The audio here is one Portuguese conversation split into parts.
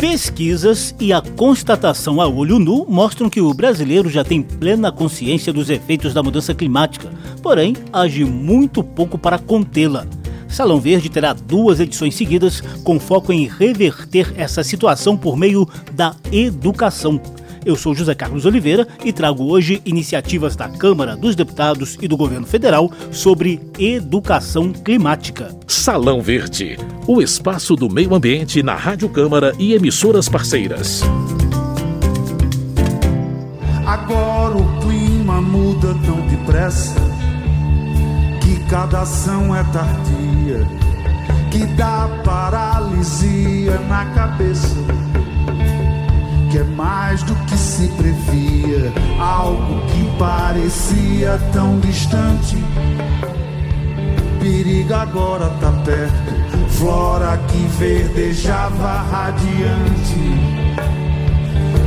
Pesquisas e a constatação a olho nu mostram que o brasileiro já tem plena consciência dos efeitos da mudança climática, porém age muito pouco para contê-la. Salão Verde terá duas edições seguidas com foco em reverter essa situação por meio da educação. Eu sou José Carlos Oliveira e trago hoje iniciativas da Câmara, dos Deputados e do Governo Federal sobre educação climática. Salão Verde, o espaço do meio ambiente na Rádio Câmara e emissoras parceiras. Agora o clima muda tão depressa que cada ação é tardia, que dá paralisia na cabeça que é mais do que se previa, algo que parecia tão distante. Perigo agora tá perto, flora que verdejava radiante,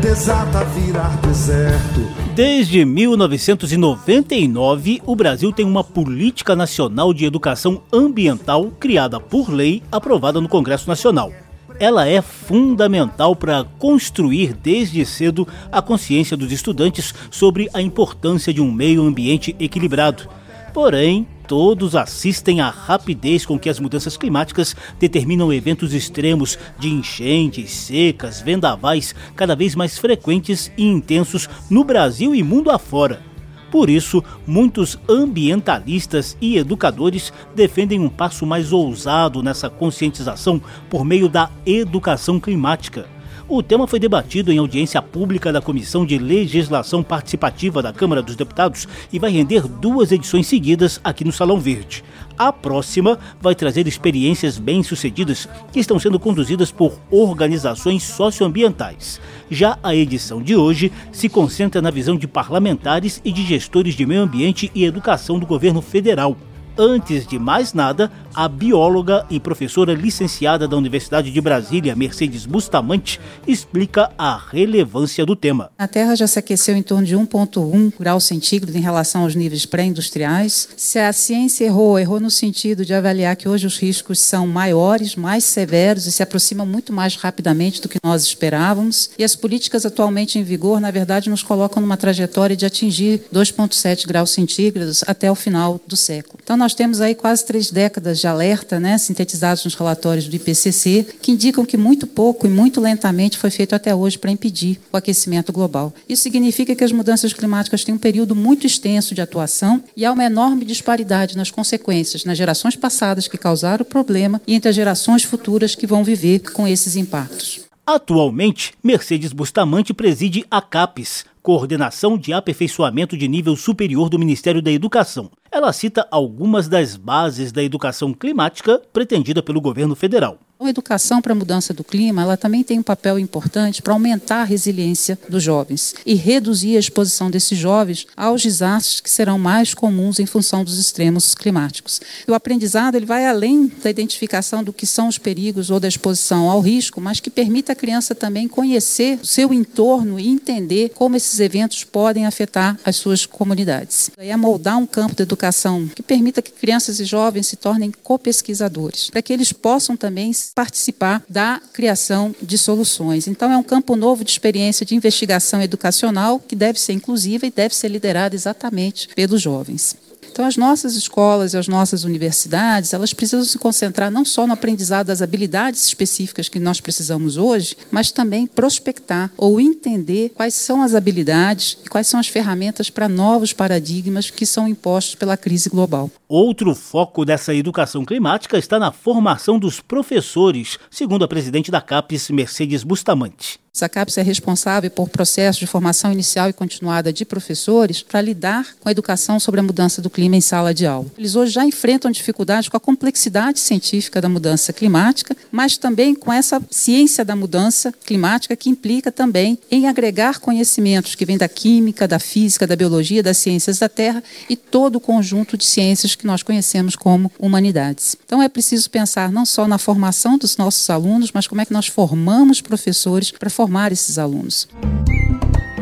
desata virar deserto. Desde 1999, o Brasil tem uma política nacional de educação ambiental criada por lei, aprovada no Congresso Nacional ela é fundamental para construir desde cedo a consciência dos estudantes sobre a importância de um meio ambiente equilibrado. Porém, todos assistem à rapidez com que as mudanças climáticas determinam eventos extremos de enchentes, secas, vendavais cada vez mais frequentes e intensos no Brasil e mundo afora. Por isso, muitos ambientalistas e educadores defendem um passo mais ousado nessa conscientização por meio da educação climática. O tema foi debatido em audiência pública da Comissão de Legislação Participativa da Câmara dos Deputados e vai render duas edições seguidas aqui no Salão Verde. A próxima vai trazer experiências bem-sucedidas que estão sendo conduzidas por organizações socioambientais. Já a edição de hoje se concentra na visão de parlamentares e de gestores de meio ambiente e educação do governo federal. Antes de mais nada, a bióloga e professora licenciada da Universidade de Brasília, Mercedes Bustamante, explica a relevância do tema. A Terra já se aqueceu em torno de 1,1 graus centígrados em relação aos níveis pré-industriais. Se a ciência errou, errou no sentido de avaliar que hoje os riscos são maiores, mais severos e se aproximam muito mais rapidamente do que nós esperávamos. E as políticas atualmente em vigor, na verdade, nos colocam numa trajetória de atingir 2,7 graus centígrados até o final do século. Então, nós temos aí quase três décadas de alerta, né, sintetizados nos relatórios do IPCC, que indicam que muito pouco e muito lentamente foi feito até hoje para impedir o aquecimento global. Isso significa que as mudanças climáticas têm um período muito extenso de atuação e há uma enorme disparidade nas consequências nas gerações passadas que causaram o problema e entre as gerações futuras que vão viver com esses impactos. Atualmente, Mercedes Bustamante preside a CAPES, Coordenação de Aperfeiçoamento de Nível Superior do Ministério da Educação. Ela cita algumas das bases da educação climática pretendida pelo governo federal. A educação para a mudança do clima, ela também tem um papel importante para aumentar a resiliência dos jovens e reduzir a exposição desses jovens aos desastres que serão mais comuns em função dos extremos climáticos. O aprendizado ele vai além da identificação do que são os perigos ou da exposição ao risco, mas que permita a criança também conhecer o seu entorno e entender como esses eventos podem afetar as suas comunidades. É moldar um campo de educação que permita que crianças e jovens se tornem copesquisadores, para que eles possam também participar da criação de soluções. Então, é um campo novo de experiência de investigação educacional que deve ser inclusiva e deve ser liderada exatamente pelos jovens. Então, as nossas escolas e as nossas universidades, elas precisam se concentrar não só no aprendizado das habilidades específicas que nós precisamos hoje, mas também prospectar ou entender quais são as habilidades e quais são as ferramentas para novos paradigmas que são impostos pela crise global. Outro foco dessa educação climática está na formação dos professores, segundo a presidente da CAPES, Mercedes Bustamante. A CAPES é responsável por processos de formação inicial e continuada de professores para lidar com a educação sobre a mudança do clima em sala de aula. Eles hoje já enfrentam dificuldades com a complexidade científica da mudança climática, mas também com essa ciência da mudança climática que implica também em agregar conhecimentos que vêm da química, da física, da biologia, das ciências da Terra e todo o conjunto de ciências que nós conhecemos como humanidades. Então é preciso pensar não só na formação dos nossos alunos, mas como é que nós formamos professores para formar formar esses alunos.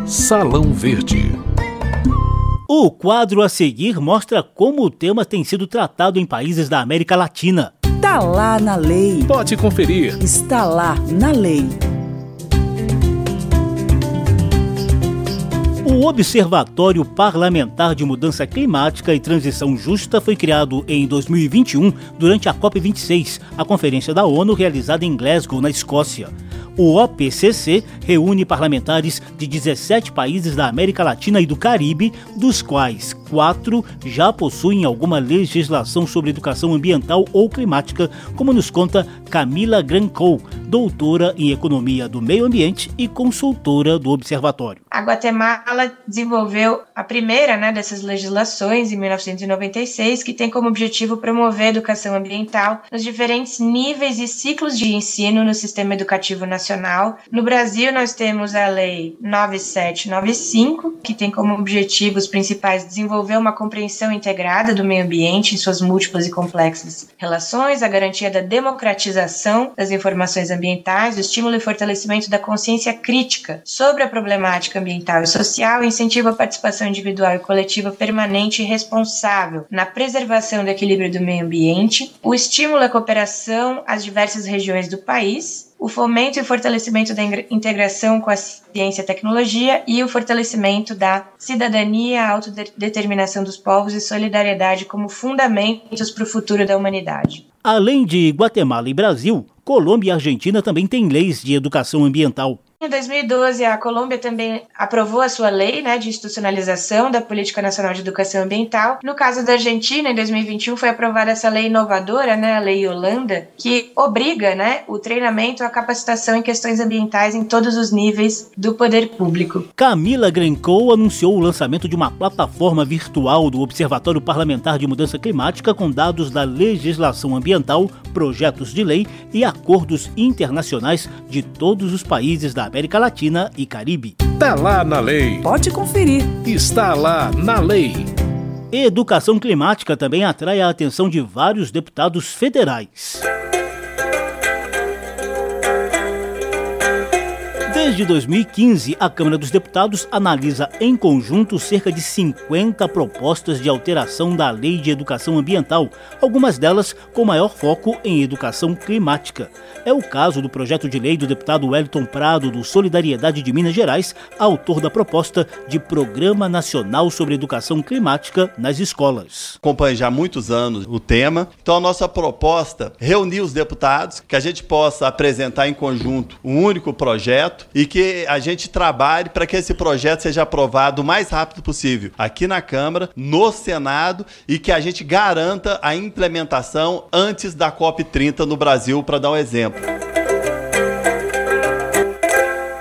Salão Verde. O quadro a seguir mostra como o tema tem sido tratado em países da América Latina. Está lá na lei. Pode conferir. Está lá na lei. O Observatório Parlamentar de Mudança Climática e Transição Justa foi criado em 2021 durante a COP26, a conferência da ONU realizada em Glasgow, na Escócia. O OPCC reúne parlamentares de 17 países da América Latina e do Caribe, dos quais quatro já possuem alguma legislação sobre educação ambiental ou climática, como nos conta Camila Grancou, doutora em Economia do Meio Ambiente e consultora do Observatório. A Guatemala desenvolveu a primeira né, dessas legislações em 1996, que tem como objetivo promover a educação ambiental nos diferentes níveis e ciclos de ensino no sistema educativo nacional. No Brasil, nós temos a Lei 9795, que tem como objetivos principais desenvolver desenvolver uma compreensão integrada do meio ambiente em suas múltiplas e complexas relações, a garantia da democratização das informações ambientais, o estímulo e fortalecimento da consciência crítica sobre a problemática ambiental e social, incentiva a participação individual e coletiva permanente e responsável na preservação do equilíbrio do meio ambiente, o estímulo à cooperação às diversas regiões do país, o fomento e fortalecimento da integração com a ciência e tecnologia e o fortalecimento da cidadania, autodeterminação dos povos e solidariedade como fundamentos para o futuro da humanidade. Além de Guatemala e Brasil, Colômbia e Argentina também têm leis de educação ambiental. Em 2012, a Colômbia também aprovou a sua lei né, de institucionalização da Política Nacional de Educação Ambiental. No caso da Argentina, em 2021, foi aprovada essa lei inovadora, né, a Lei Holanda, que obriga né, o treinamento, a capacitação em questões ambientais em todos os níveis do poder público. Camila Grencou anunciou o lançamento de uma plataforma virtual do Observatório Parlamentar de Mudança Climática com dados da legislação ambiental, projetos de lei e acordos internacionais de todos os países da América Latina e Caribe. Tá lá na lei. Pode conferir. Está lá na lei. Educação climática também atrai a atenção de vários deputados federais. Desde 2015, a Câmara dos Deputados analisa em conjunto cerca de 50 propostas de alteração da Lei de Educação Ambiental, algumas delas com maior foco em educação climática. É o caso do projeto de lei do deputado Wellington Prado, do Solidariedade de Minas Gerais, autor da proposta de Programa Nacional sobre Educação Climática nas Escolas. Acompanho já há muitos anos o tema, então a nossa proposta reunir os deputados, que a gente possa apresentar em conjunto um único projeto e que a gente trabalhe para que esse projeto seja aprovado o mais rápido possível aqui na Câmara, no Senado e que a gente garanta a implementação antes da COP30 no Brasil, para dar um exemplo.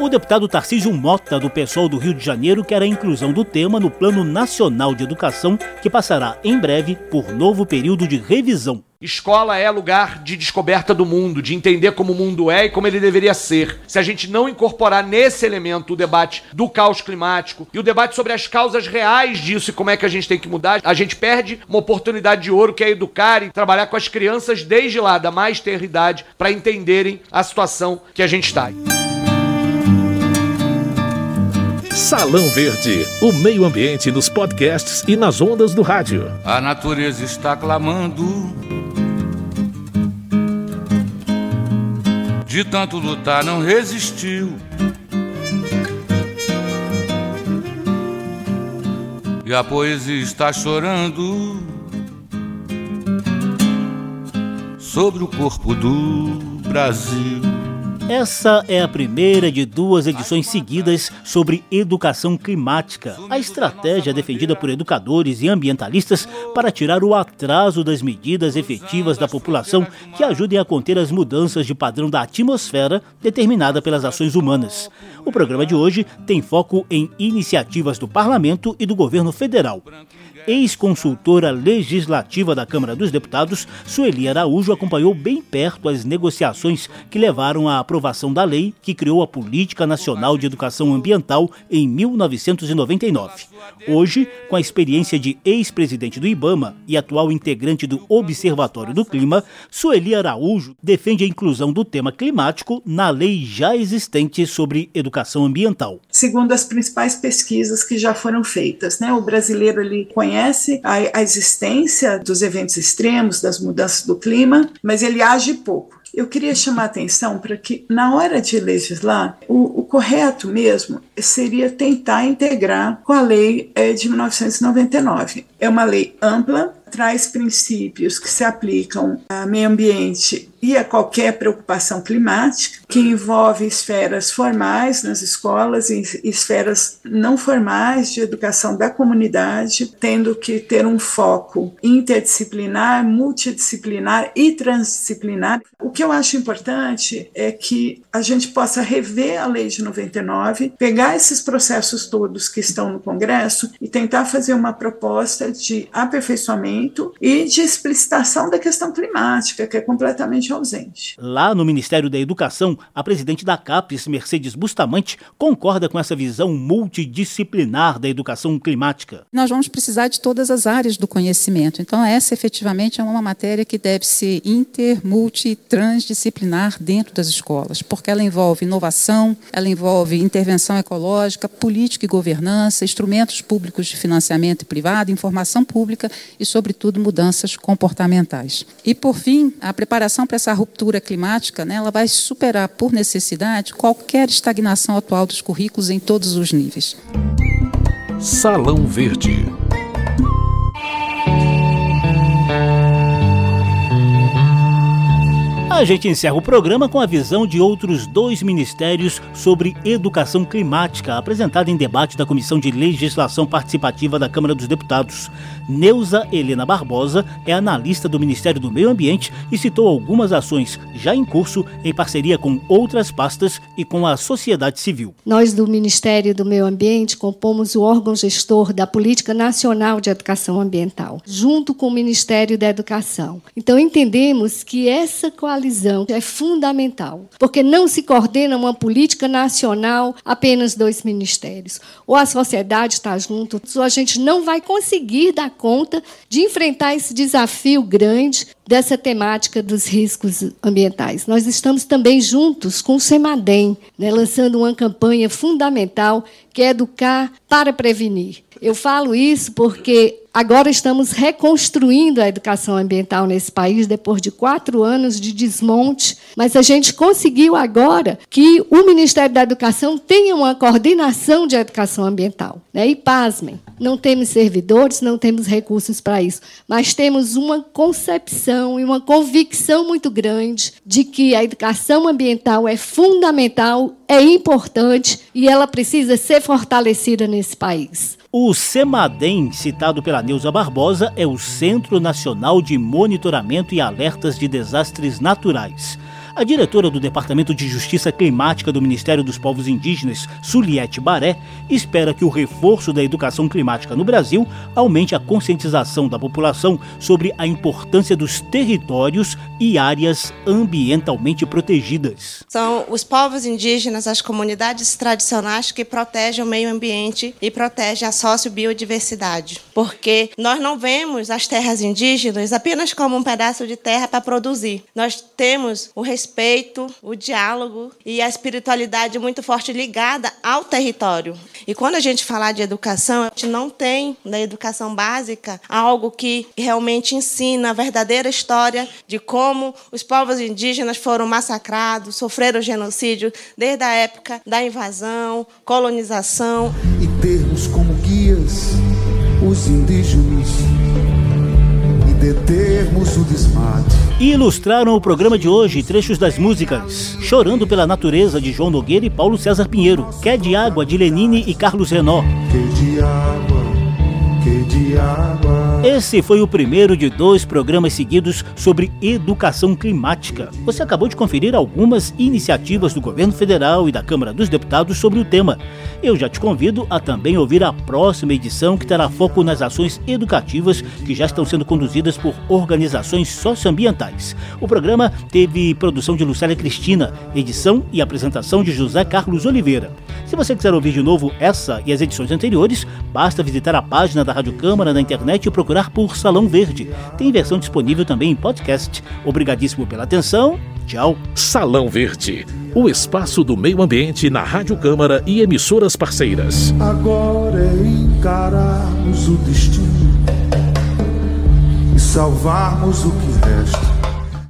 O deputado Tarcísio Mota, do PSOL do Rio de Janeiro, quer a inclusão do tema no Plano Nacional de Educação, que passará em breve por novo período de revisão. Escola é lugar de descoberta do mundo, de entender como o mundo é e como ele deveria ser. Se a gente não incorporar nesse elemento o debate do caos climático e o debate sobre as causas reais disso e como é que a gente tem que mudar, a gente perde uma oportunidade de ouro que é educar e trabalhar com as crianças desde lá, da mais ter idade, para entenderem a situação que a gente está. Salão Verde, o meio ambiente nos podcasts e nas ondas do rádio. A natureza está clamando De tanto lutar, não resistiu. E a poesia está chorando sobre o corpo do Brasil. Essa é a primeira de duas edições seguidas sobre educação climática, a estratégia defendida por educadores e ambientalistas para tirar o atraso das medidas efetivas da população que ajudem a conter as mudanças de padrão da atmosfera determinada pelas ações humanas. O programa de hoje tem foco em iniciativas do parlamento e do governo federal ex-consultora legislativa da Câmara dos Deputados, Sueli Araújo acompanhou bem perto as negociações que levaram à aprovação da lei que criou a Política Nacional de Educação Ambiental em 1999. Hoje, com a experiência de ex-presidente do IBAMA e atual integrante do Observatório do Clima, Sueli Araújo defende a inclusão do tema climático na lei já existente sobre educação ambiental. Segundo as principais pesquisas que já foram feitas, né, o brasileiro ele conhece reconhece a, a existência dos eventos extremos, das mudanças do clima, mas ele age pouco. Eu queria chamar a atenção para que, na hora de legislar, o, o correto mesmo seria tentar integrar com a lei é, de 1999. É uma lei ampla, traz princípios que se aplicam ao meio ambiente e a qualquer preocupação climática, que envolve esferas formais nas escolas e esferas não formais de educação da comunidade, tendo que ter um foco interdisciplinar, multidisciplinar e transdisciplinar. O que eu acho importante é que a gente possa rever a lei de 99, pegar esses processos todos que estão no Congresso e tentar fazer uma proposta de aperfeiçoamento e de explicitação da questão climática, que é completamente ausente. Lá no Ministério da Educação, a presidente da CAPES, Mercedes Bustamante, concorda com essa visão multidisciplinar da educação climática. Nós vamos precisar de todas as áreas do conhecimento. Então, essa efetivamente é uma matéria que deve ser inter, multi e transdisciplinar dentro das escolas, porque ela envolve inovação, ela envolve intervenção ecológica, política e governança, instrumentos públicos de financiamento e privado, informação pública e, sobretudo, mudanças comportamentais. E, por fim, a preparação para essa ruptura climática, né, ela vai superar, por necessidade, qualquer estagnação atual dos currículos em todos os níveis. Salão Verde. A gente encerra o programa com a visão de outros dois ministérios sobre educação climática, apresentada em debate da Comissão de Legislação Participativa da Câmara dos Deputados. Neuza Helena Barbosa é analista do Ministério do Meio Ambiente e citou algumas ações já em curso em parceria com outras pastas e com a sociedade civil. Nós do Ministério do Meio Ambiente compomos o órgão gestor da Política Nacional de Educação Ambiental, junto com o Ministério da Educação. Então entendemos que essa coalizão é fundamental, porque não se coordena uma política nacional apenas dois ministérios. Ou a sociedade está junto, ou a gente não vai conseguir dar conta de enfrentar esse desafio grande dessa temática dos riscos ambientais. Nós estamos também juntos com o CEMADEM, né, lançando uma campanha fundamental que é educar para prevenir. Eu falo isso porque agora estamos reconstruindo a educação ambiental nesse país depois de quatro anos de desmonte, mas a gente conseguiu agora que o Ministério da Educação tenha uma coordenação de educação ambiental. Né? E pasmem, não temos servidores, não temos recursos para isso, mas temos uma concepção e uma convicção muito grande de que a educação ambiental é fundamental, é importante e ela precisa ser fortalecida nesse país. O CEMADEM, citado pela Neuza Barbosa, é o Centro Nacional de Monitoramento e Alertas de Desastres Naturais. A diretora do Departamento de Justiça Climática do Ministério dos Povos Indígenas, Suliette Baré, espera que o reforço da educação climática no Brasil aumente a conscientização da população sobre a importância dos territórios e áreas ambientalmente protegidas. São os povos indígenas, as comunidades tradicionais que protegem o meio ambiente e protegem a sociobiodiversidade. Porque nós não vemos as terras indígenas apenas como um pedaço de terra para produzir. Nós temos o respeito respeito, o diálogo e a espiritualidade muito forte ligada ao território. E quando a gente falar de educação, a gente não tem na educação básica algo que realmente ensina a verdadeira história de como os povos indígenas foram massacrados, sofreram genocídio desde a época da invasão, colonização. E termos como guias os indígenas e determos o desmate e ilustraram o programa de hoje trechos das músicas Chorando pela Natureza de João Nogueira e Paulo César Pinheiro, Quer de Água de Lenine e Carlos Renó. Que de água, que de água. Esse foi o primeiro de dois programas seguidos sobre educação climática. Você acabou de conferir algumas iniciativas do governo federal e da Câmara dos Deputados sobre o tema. Eu já te convido a também ouvir a próxima edição que terá foco nas ações educativas que já estão sendo conduzidas por organizações socioambientais. O programa teve produção de Lucélia Cristina, edição e apresentação de José Carlos Oliveira. Se você quiser ouvir de novo essa e as edições anteriores, basta visitar a página da Rádio Câmara na internet e procurar procurar por Salão Verde. Tem versão disponível também em podcast. Obrigadíssimo pela atenção. Tchau. Salão Verde, o espaço do meio ambiente na Rádio Câmara e emissoras parceiras. Agora é encararmos o destino e salvarmos o que resta.